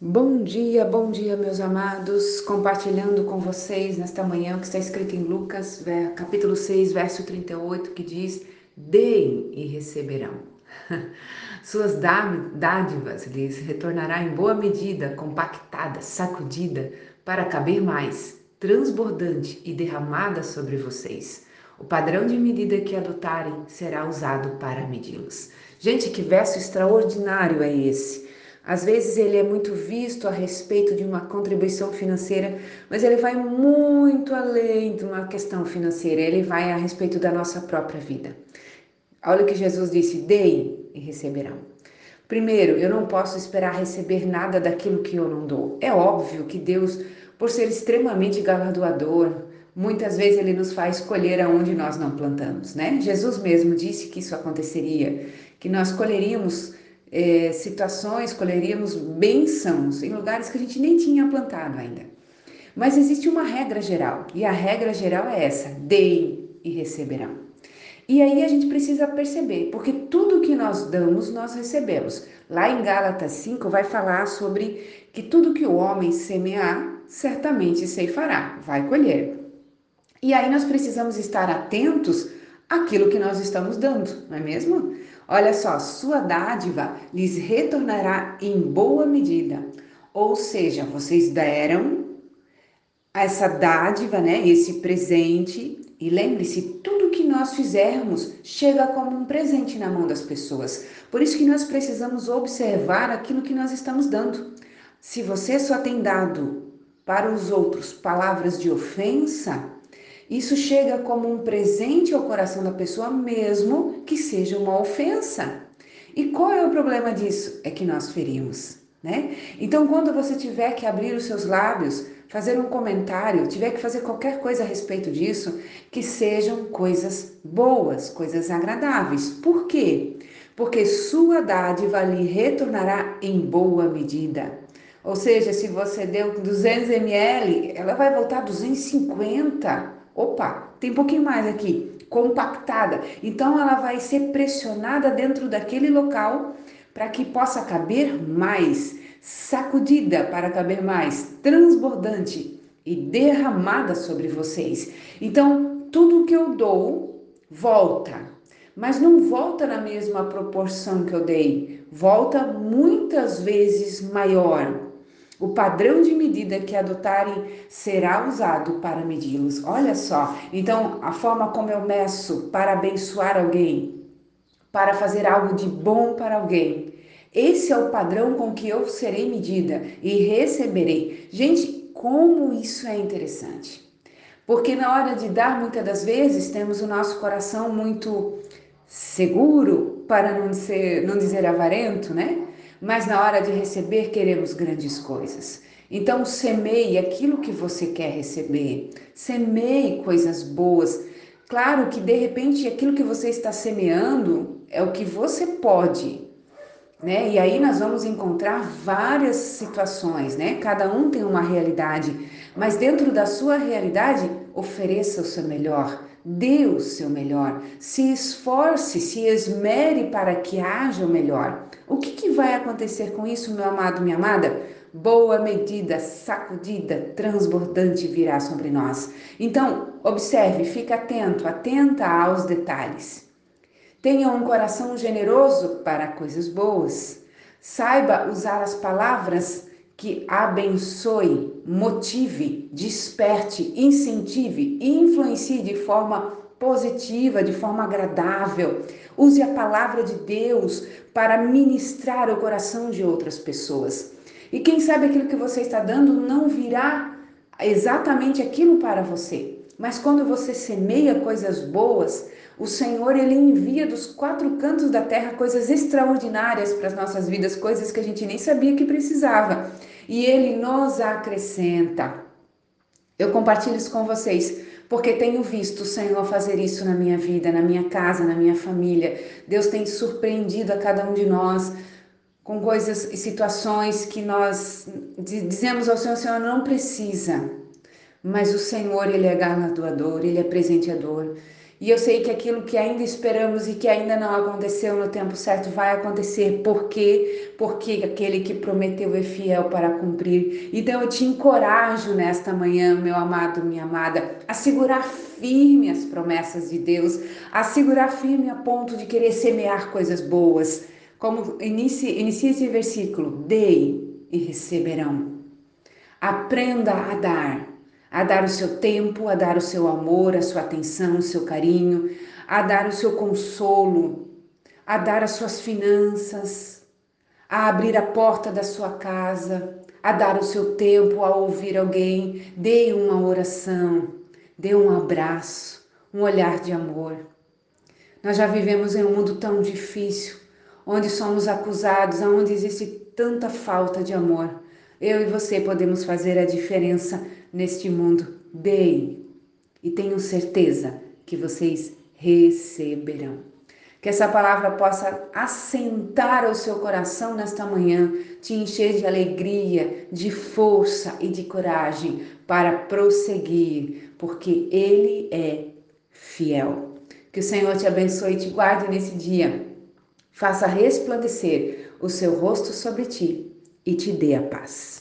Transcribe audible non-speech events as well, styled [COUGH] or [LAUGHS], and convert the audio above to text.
Bom dia, bom dia, meus amados. Compartilhando com vocês nesta manhã o que está escrito em Lucas, capítulo 6, verso 38, que diz: Deem e receberão. [LAUGHS] Suas dádivas lhes retornará em boa medida, compactada, sacudida, para caber mais, transbordante e derramada sobre vocês. O padrão de medida que adotarem será usado para medi-los. Gente, que verso extraordinário é esse! Às vezes ele é muito visto a respeito de uma contribuição financeira, mas ele vai muito além de uma questão financeira, ele vai a respeito da nossa própria vida. Olha o que Jesus disse: deem e receberão. Primeiro, eu não posso esperar receber nada daquilo que eu não dou. É óbvio que Deus, por ser extremamente galardoador, muitas vezes ele nos faz colher aonde nós não plantamos, né? Jesus mesmo disse que isso aconteceria, que nós colheríamos é, situações, colheríamos bênçãos em lugares que a gente nem tinha plantado ainda. Mas existe uma regra geral, e a regra geral é essa: deem e receberão. E aí a gente precisa perceber, porque tudo que nós damos, nós recebemos. Lá em Gálatas 5 vai falar sobre que tudo que o homem semear, certamente ceifará, vai colher. E aí nós precisamos estar atentos àquilo que nós estamos dando, não é mesmo? Olha só, sua dádiva lhes retornará em boa medida. Ou seja, vocês deram essa dádiva, né, esse presente, e lembre-se, tudo que nós fizermos chega como um presente na mão das pessoas. Por isso que nós precisamos observar aquilo que nós estamos dando. Se você só tem dado para os outros palavras de ofensa, isso chega como um presente ao coração da pessoa, mesmo que seja uma ofensa. E qual é o problema disso? É que nós ferimos, né? Então, quando você tiver que abrir os seus lábios, fazer um comentário, tiver que fazer qualquer coisa a respeito disso, que sejam coisas boas, coisas agradáveis. Por quê? Porque sua dádiva lhe retornará em boa medida. Ou seja, se você deu 200 ml, ela vai voltar 250 Opa, tem um pouquinho mais aqui, compactada. Então ela vai ser pressionada dentro daquele local para que possa caber mais, sacudida para caber mais, transbordante e derramada sobre vocês. Então, tudo que eu dou volta, mas não volta na mesma proporção que eu dei, volta muitas vezes maior. O padrão de medida que adotarem será usado para medi-los. Olha só, então a forma como eu meço para abençoar alguém, para fazer algo de bom para alguém, esse é o padrão com que eu serei medida e receberei. Gente, como isso é interessante. Porque na hora de dar, muitas das vezes, temos o nosso coração muito seguro, para não, ser, não dizer avarento, né? Mas na hora de receber queremos grandes coisas. Então, semeie aquilo que você quer receber, semeie coisas boas. Claro que de repente aquilo que você está semeando é o que você pode, né? E aí nós vamos encontrar várias situações, né? Cada um tem uma realidade, mas dentro da sua realidade, ofereça o seu melhor, dê o seu melhor, se esforce, se esmere para que haja o melhor. O que, que vai acontecer com isso, meu amado, minha amada? Boa medida, sacudida, transbordante virá sobre nós. Então, observe, fique atento, atenta aos detalhes. Tenha um coração generoso para coisas boas. Saiba usar as palavras que abençoe, motive, desperte, incentive e influencie de forma positiva, de forma agradável. Use a palavra de Deus para ministrar o coração de outras pessoas. E quem sabe aquilo que você está dando não virá exatamente aquilo para você. Mas quando você semeia coisas boas, o Senhor ele envia dos quatro cantos da terra coisas extraordinárias para as nossas vidas, coisas que a gente nem sabia que precisava. E ele nos acrescenta. Eu compartilho isso com vocês porque tenho visto o Senhor fazer isso na minha vida, na minha casa, na minha família. Deus tem surpreendido a cada um de nós com coisas e situações que nós dizemos ao Senhor, Senhor não precisa. Mas o Senhor, ele é galardoador, ele é presenteador. E eu sei que aquilo que ainda esperamos e que ainda não aconteceu no tempo certo vai acontecer. Por quê? Porque aquele que prometeu é fiel para cumprir. Então eu te encorajo nesta manhã, meu amado, minha amada, a segurar firme as promessas de Deus, a segurar firme a ponto de querer semear coisas boas. Como inicia, inicia esse versículo: dei e receberão. Aprenda a dar a dar o seu tempo, a dar o seu amor, a sua atenção, o seu carinho, a dar o seu consolo, a dar as suas finanças, a abrir a porta da sua casa, a dar o seu tempo a ouvir alguém, dê uma oração, dê um abraço, um olhar de amor. Nós já vivemos em um mundo tão difícil, onde somos acusados, onde existe tanta falta de amor. Eu e você podemos fazer a diferença neste mundo. Deem e tenho certeza que vocês receberão. Que essa palavra possa assentar o seu coração nesta manhã, te encher de alegria, de força e de coragem para prosseguir, porque Ele é fiel. Que o Senhor te abençoe e te guarde nesse dia. Faça resplandecer o seu rosto sobre ti e te dê a paz.